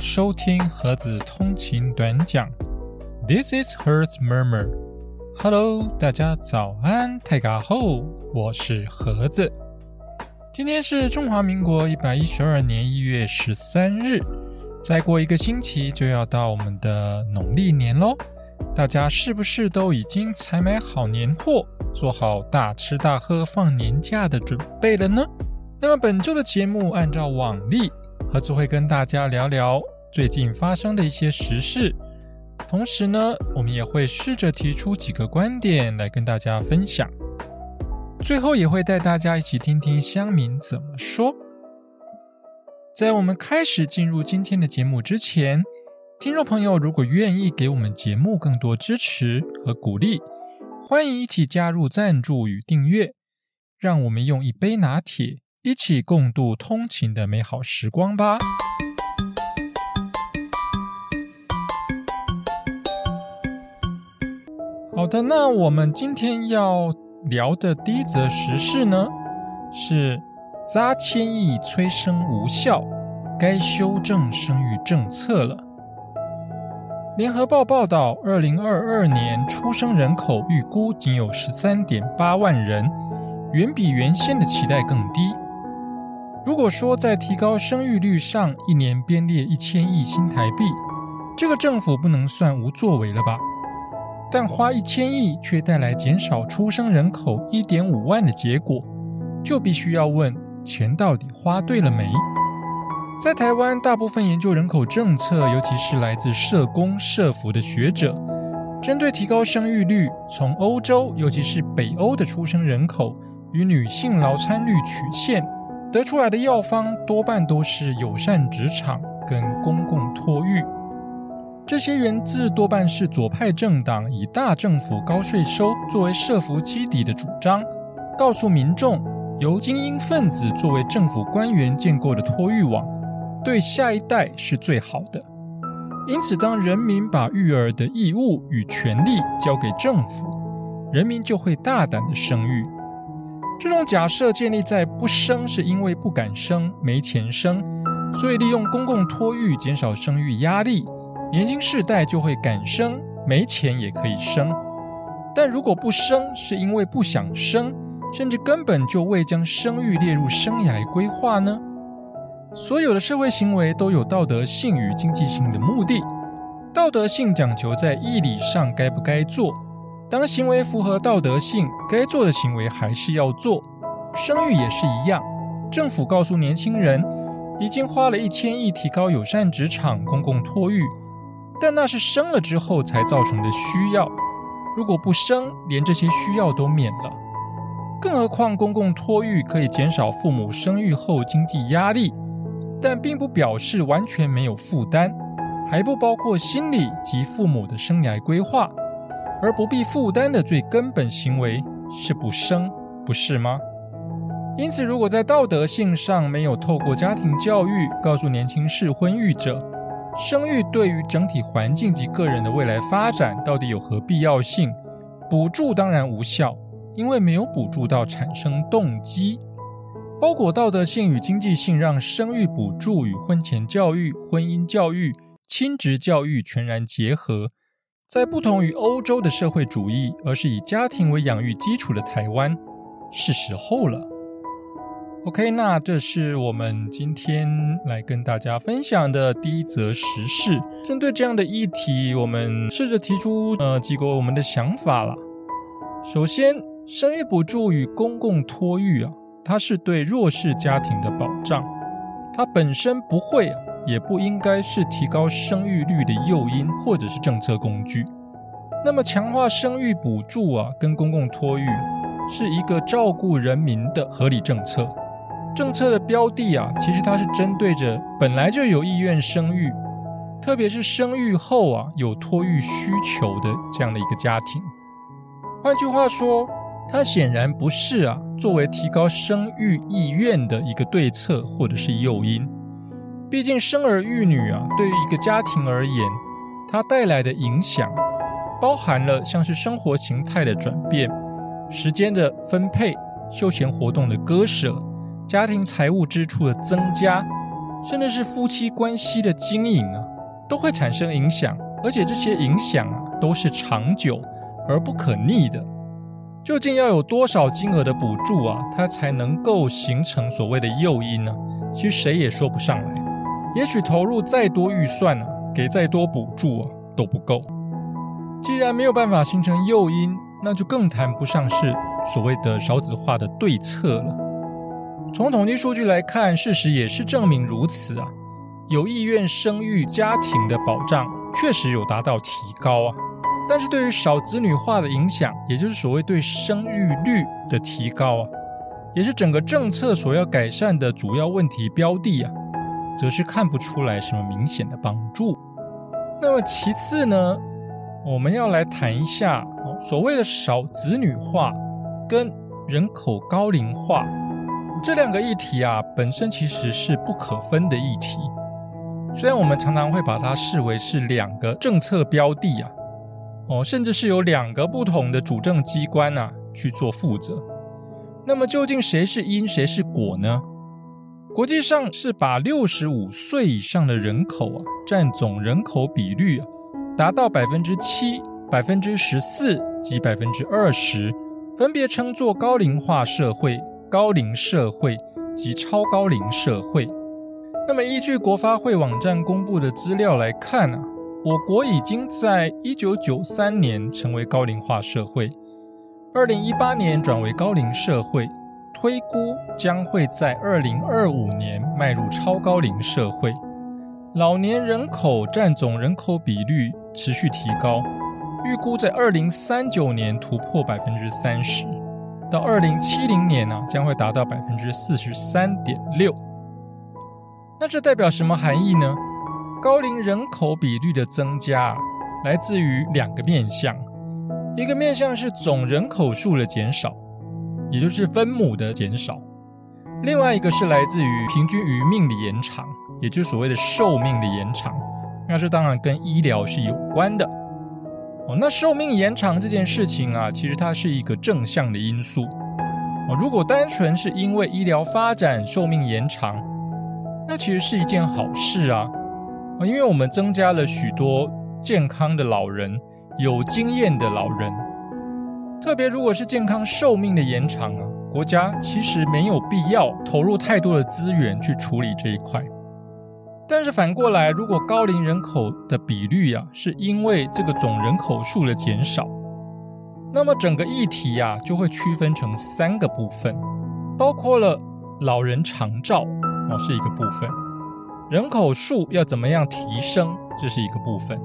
收听盒子通勤短讲。This is Hertz Murmur。Hello，大家早安，泰嘎后，我是盒子。今天是中华民国一百一十二年一月十三日，再过一个星期就要到我们的农历年喽。大家是不是都已经采买好年货，做好大吃大喝放年假的准备了呢？那么本周的节目按照往例。盒子会跟大家聊聊最近发生的一些时事，同时呢，我们也会试着提出几个观点来跟大家分享。最后也会带大家一起听听乡民怎么说。在我们开始进入今天的节目之前，听众朋友如果愿意给我们节目更多支持和鼓励，欢迎一起加入赞助与订阅，让我们用一杯拿铁。一起共度通勤的美好时光吧。好的，那我们今天要聊的第一则时事呢，是扎千亿催生无效，该修正生育政策了。联合报报道，二零二二年出生人口预估仅有十三点八万人，远比原先的期待更低。如果说在提高生育率上一年编列一千亿新台币，这个政府不能算无作为了吧？但花一千亿却带来减少出生人口一点五万的结果，就必须要问钱到底花对了没？在台湾，大部分研究人口政策，尤其是来自社工、社服的学者，针对提高生育率，从欧洲，尤其是北欧的出生人口与女性劳参率曲线。得出来的药方多半都是友善职场跟公共托育，这些源自多半是左派政党以大政府高税收作为设福基底的主张，告诉民众由精英分子作为政府官员建构的托育网，对下一代是最好的。因此，当人民把育儿的义务与权利交给政府，人民就会大胆的生育。这种假设建立在不生是因为不敢生、没钱生，所以利用公共托育减少生育压力，年轻世代就会敢生，没钱也可以生。但如果不生是因为不想生，甚至根本就未将生育列入生涯规划呢？所有的社会行为都有道德性与经济性的目的，道德性讲求在义理上该不该做。当行为符合道德性，该做的行为还是要做。生育也是一样，政府告诉年轻人，已经花了一千亿提高友善职场、公共托育，但那是生了之后才造成的需要。如果不生，连这些需要都免了。更何况公共托育可以减少父母生育后经济压力，但并不表示完全没有负担，还不包括心理及父母的生涯规划。而不必负担的最根本行为是不生，不是吗？因此，如果在道德性上没有透过家庭教育告诉年轻适婚育者，生育对于整体环境及个人的未来发展到底有何必要性，补助当然无效，因为没有补助到产生动机。包裹道德性与经济性，让生育补助与婚前教育、婚姻教育、亲职教育全然结合。在不同于欧洲的社会主义，而是以家庭为养育基础的台湾，是时候了。OK，那这是我们今天来跟大家分享的第一则时事。针对这样的议题，我们试着提出呃几个我们的想法了。首先，生育补助与公共托育啊，它是对弱势家庭的保障，它本身不会啊。也不应该是提高生育率的诱因或者是政策工具。那么，强化生育补助啊，跟公共托育是一个照顾人民的合理政策。政策的标的啊，其实它是针对着本来就有意愿生育，特别是生育后啊有托育需求的这样的一个家庭。换句话说，它显然不是啊作为提高生育意愿的一个对策或者是诱因。毕竟生儿育女啊，对于一个家庭而言，它带来的影响包含了像是生活形态的转变、时间的分配、休闲活动的割舍、家庭财务支出的增加，甚至是夫妻关系的经营啊，都会产生影响，而且这些影响啊都是长久而不可逆的。究竟要有多少金额的补助啊，它才能够形成所谓的诱因呢？其实谁也说不上来。也许投入再多预算啊，给再多补助啊都不够。既然没有办法形成诱因，那就更谈不上是所谓的少子化的对策了。从统计数据来看，事实也是证明如此啊。有意愿生育家庭的保障确实有达到提高啊，但是对于少子女化的影响，也就是所谓对生育率的提高啊，也是整个政策所要改善的主要问题标的啊，则是看不出来什么明显的帮助。那么其次呢，我们要来谈一下所谓的少子女化跟人口高龄化。这两个议题啊，本身其实是不可分的议题。虽然我们常常会把它视为是两个政策标的啊，哦，甚至是有两个不同的主政机关啊去做负责。那么究竟谁是因，谁是果呢？国际上是把六十五岁以上的人口啊占总人口比率啊达到百分之七、百分之十四及百分之二十，分别称作高龄化社会。高龄社会及超高龄社会。那么，依据国发会网站公布的资料来看啊，我国已经在一九九三年成为高龄化社会，二零一八年转为高龄社会，推估将会在二零二五年迈入超高龄社会。老年人口占总人口比率持续提高，预估在二零三九年突破百分之三十。到二零七零年呢，将会达到百分之四十三点六。那这代表什么含义呢？高龄人口比率的增加，来自于两个面向：一个面向是总人口数的减少，也就是分母的减少；另外一个是来自于平均余命的延长，也就是所谓的寿命的延长。那这当然跟医疗是有关的。哦，那寿命延长这件事情啊，其实它是一个正向的因素。哦，如果单纯是因为医疗发展寿命延长，那其实是一件好事啊。啊，因为我们增加了许多健康的老人、有经验的老人。特别如果是健康寿命的延长啊，国家其实没有必要投入太多的资源去处理这一块。但是反过来，如果高龄人口的比率呀，是因为这个总人口数的减少，那么整个议题呀就会区分成三个部分，包括了老人长照哦是一个部分，人口数要怎么样提升，这是一个部分。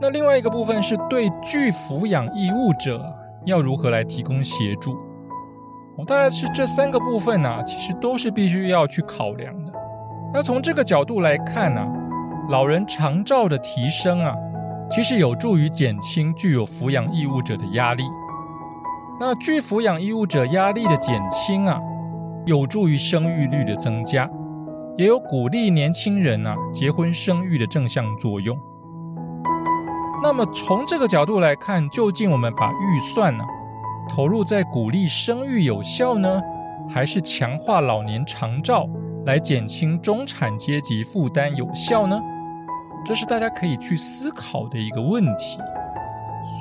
那另外一个部分是对具抚养义务者要如何来提供协助，哦，大概是这三个部分呢，其实都是必须要去考量的。那从这个角度来看呢，老人长照的提升啊，其实有助于减轻具有抚养义务者的压力。那具抚养义务者压力的减轻啊，有助于生育率的增加，也有鼓励年轻人啊结婚生育的正向作用。那么从这个角度来看，究竟我们把预算呢投入在鼓励生育有效呢，还是强化老年长照？来减轻中产阶级负担有效呢？这是大家可以去思考的一个问题。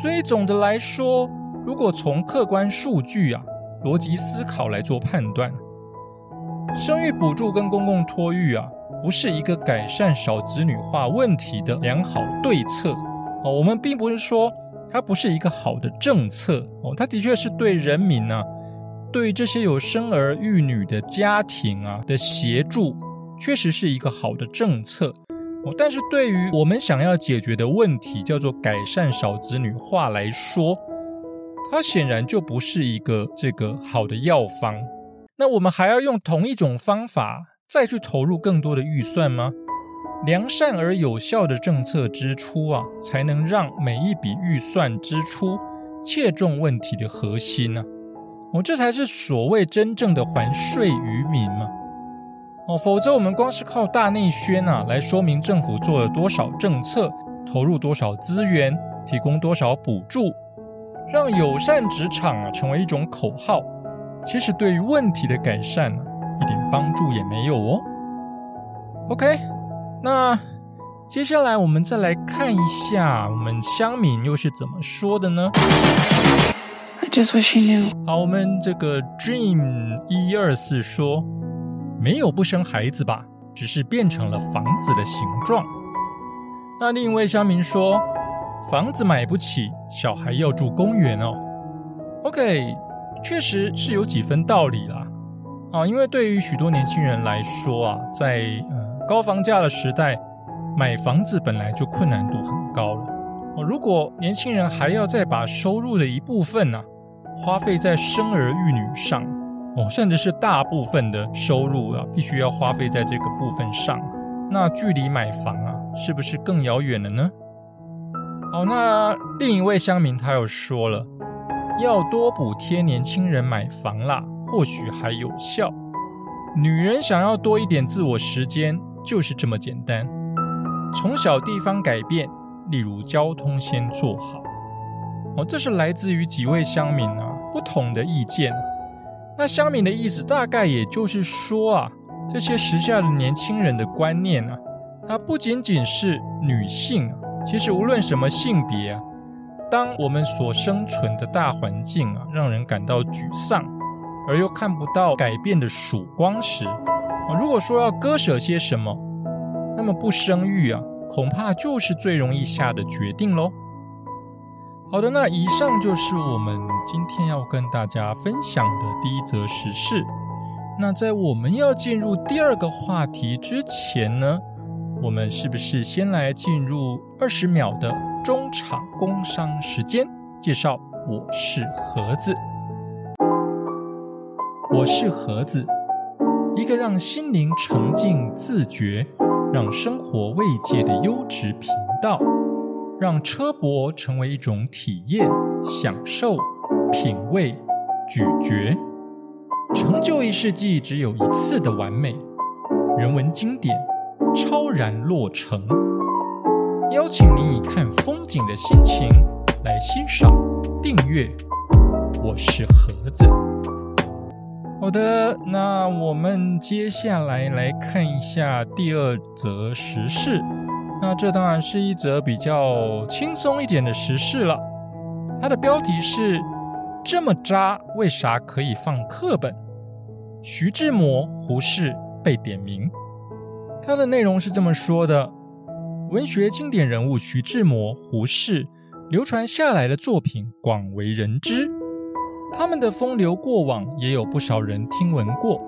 所以总的来说，如果从客观数据啊、逻辑思考来做判断，生育补助跟公共托育啊，不是一个改善少子女化问题的良好对策哦。我们并不是说它不是一个好的政策哦，它的确是对人民呢。对这些有生儿育女的家庭啊的协助，确实是一个好的政策。但是对于我们想要解决的问题，叫做改善少子女化来说，它显然就不是一个这个好的药方。那我们还要用同一种方法再去投入更多的预算吗？良善而有效的政策支出啊，才能让每一笔预算支出切中问题的核心呢？哦，这才是所谓真正的还税于民嘛！哦，否则我们光是靠大内宣啊来说明政府做了多少政策，投入多少资源，提供多少补助，让友善职场啊成为一种口号，其实对于问题的改善啊一点帮助也没有哦。OK，那接下来我们再来看一下我们乡民又是怎么说的呢？好，我们这个 Dream 一二四说没有不生孩子吧，只是变成了房子的形状。那另一位乡民说房子买不起，小孩要住公园哦。OK，确实是有几分道理啦。啊，因为对于许多年轻人来说啊，在呃高房价的时代，买房子本来就困难度很高了。哦，如果年轻人还要再把收入的一部分呢？花费在生儿育女上，哦，甚至是大部分的收入啊，必须要花费在这个部分上。那距离买房啊，是不是更遥远了呢？好，那另一位乡民他又说了，要多补贴年轻人买房啦，或许还有效。女人想要多一点自我时间，就是这么简单。从小地方改变，例如交通先做好。哦，这是来自于几位乡民啊。不同的意见，那乡民的意思大概也就是说啊，这些时下的年轻人的观念啊，它不仅仅是女性啊，其实无论什么性别啊，当我们所生存的大环境啊，让人感到沮丧，而又看不到改变的曙光时，如果说要割舍些什么，那么不生育啊，恐怕就是最容易下的决定喽。好的，那以上就是我们今天要跟大家分享的第一则时事。那在我们要进入第二个话题之前呢，我们是不是先来进入二十秒的中场工商时间？介绍我是盒子，我是盒子，一个让心灵沉静自觉、让生活慰藉的优质频道。让车博成为一种体验、享受、品味、咀嚼，成就一世纪只有一次的完美人文经典，超然落成。邀请你以看风景的心情来欣赏、订阅。我是盒子。好的，那我们接下来来看一下第二则时事。那这当然是一则比较轻松一点的时事了。它的标题是“这么渣，为啥可以放课本？”徐志摩、胡适被点名。它的内容是这么说的：文学经典人物徐志摩、胡适流传下来的作品广为人知，他们的风流过往也有不少人听闻过。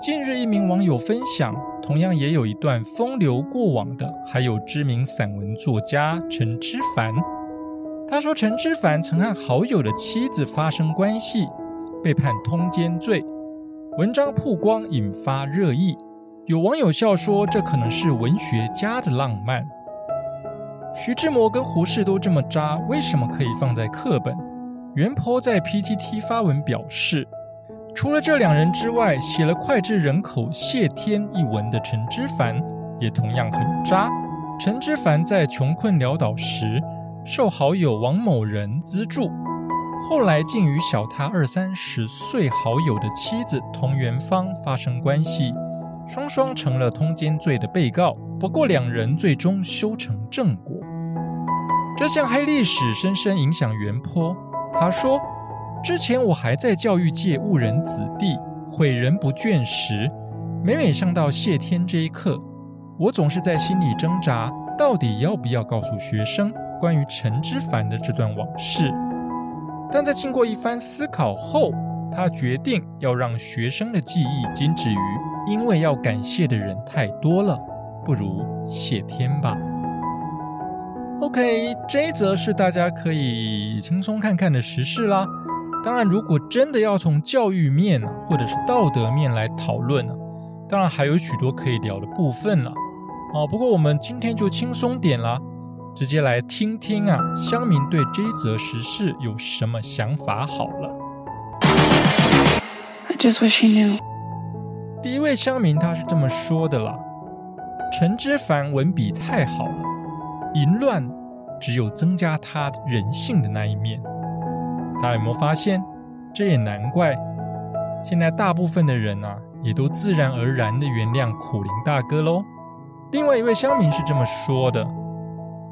近日，一名网友分享，同样也有一段风流过往的，还有知名散文作家陈之凡。他说，陈之凡曾和好友的妻子发生关系，被判通奸罪。文章曝光，引发热议。有网友笑说，这可能是文学家的浪漫。徐志摩跟胡适都这么渣，为什么可以放在课本？袁坡在 PTT 发文表示。除了这两人之外，写了脍炙人口《谢天》一文的陈之凡也同样很渣。陈之凡在穷困潦倒时，受好友王某人资助，后来竟与小他二三十岁好友的妻子童元芳发生关系，双双成了通奸罪的被告。不过两人最终修成正果。这项黑历史深深影响袁坡，他说。之前我还在教育界误人子弟、毁人不倦时，每每上到谢天这一刻，我总是在心里挣扎，到底要不要告诉学生关于陈之凡的这段往事。但在经过一番思考后，他决定要让学生的记忆仅止于，因为要感谢的人太多了，不如谢天吧。OK，这一则是大家可以轻松看看的时事啦。当然，如果真的要从教育面啊，或者是道德面来讨论呢，当然还有许多可以聊的部分了。哦，不过我们今天就轻松点啦，直接来听听啊，乡民对这一则时事有什么想法好了。第一位乡民他是这么说的啦：陈之凡文笔太好了，淫乱只有增加他人性的那一面。大家有没有发现？这也难怪，现在大部分的人啊，也都自然而然的原谅苦林大哥喽。另外一位乡民是这么说的：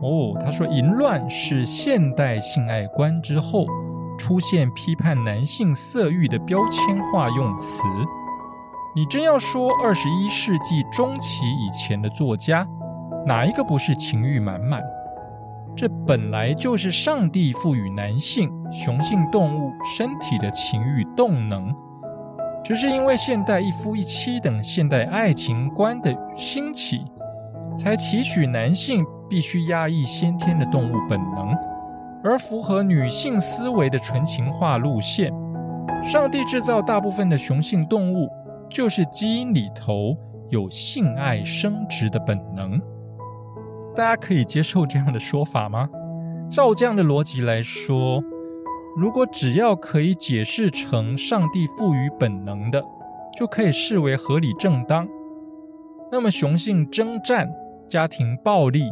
哦，他说淫乱是现代性爱观之后出现批判男性色欲的标签化用词。你真要说二十一世纪中期以前的作家，哪一个不是情欲满满？这本来就是上帝赋予男性雄性动物身体的情欲动能，只是因为现代一夫一妻等现代爱情观的兴起，才期许男性必须压抑先天的动物本能，而符合女性思维的纯情化路线。上帝制造大部分的雄性动物，就是基因里头有性爱生殖的本能。大家可以接受这样的说法吗？照这样的逻辑来说，如果只要可以解释成上帝赋予本能的，就可以视为合理正当，那么雄性征战、家庭暴力，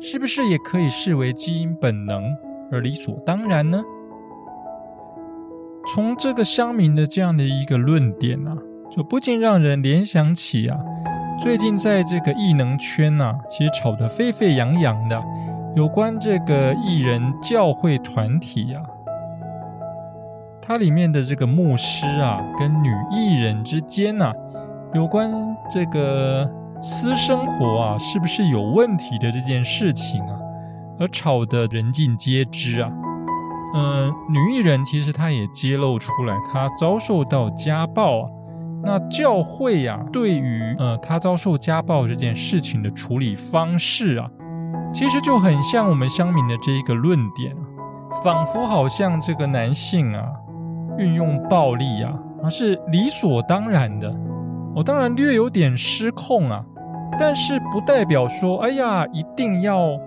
是不是也可以视为基因本能而理所当然呢？从这个乡民的这样的一个论点啊，就不禁让人联想起啊。最近在这个艺能圈呐，其实吵得沸沸扬扬的，有关这个艺人教会团体啊，它里面的这个牧师啊，跟女艺人之间呐，有关这个私生活啊，是不是有问题的这件事情啊，而吵得人尽皆知啊。嗯，女艺人其实她也揭露出来，她遭受到家暴啊。那教会呀，对于呃他遭受家暴这件事情的处理方式啊，其实就很像我们乡民的这一个论点啊，仿佛好像这个男性啊运用暴力啊啊是理所当然的。我当然略有点失控啊，但是不代表说哎呀一定要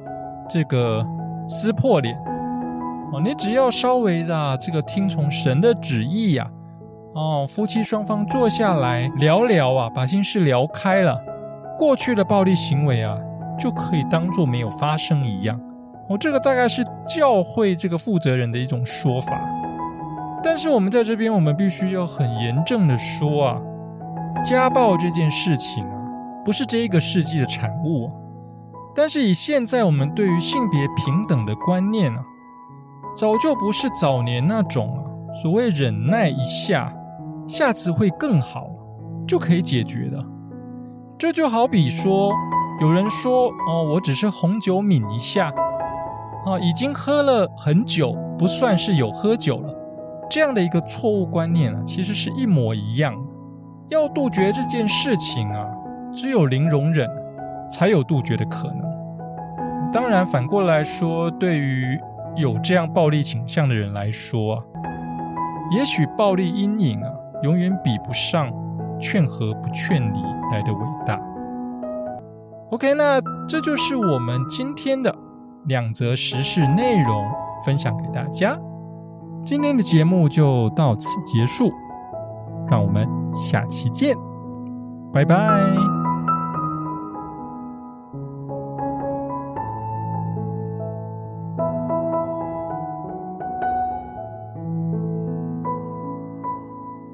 这个撕破脸哦，你只要稍微的这个听从神的旨意呀。哦，夫妻双方坐下来聊聊啊，把心事聊开了，过去的暴力行为啊，就可以当做没有发生一样。哦，这个大概是教会这个负责人的一种说法。但是我们在这边，我们必须要很严正的说啊，家暴这件事情啊，不是这一个世纪的产物。但是以现在我们对于性别平等的观念啊，早就不是早年那种啊，所谓忍耐一下。下次会更好，就可以解决的。这就好比说，有人说：“哦，我只是红酒抿一下，啊，已经喝了很久，不算是有喝酒了。”这样的一个错误观念啊，其实是一模一样。要杜绝这件事情啊，只有零容忍，才有杜绝的可能。当然，反过来说，对于有这样暴力倾向的人来说，也许暴力阴影啊。永远比不上劝和不劝离来的伟大。OK，那这就是我们今天的两则时事内容分享给大家。今天的节目就到此结束，让我们下期见，拜拜。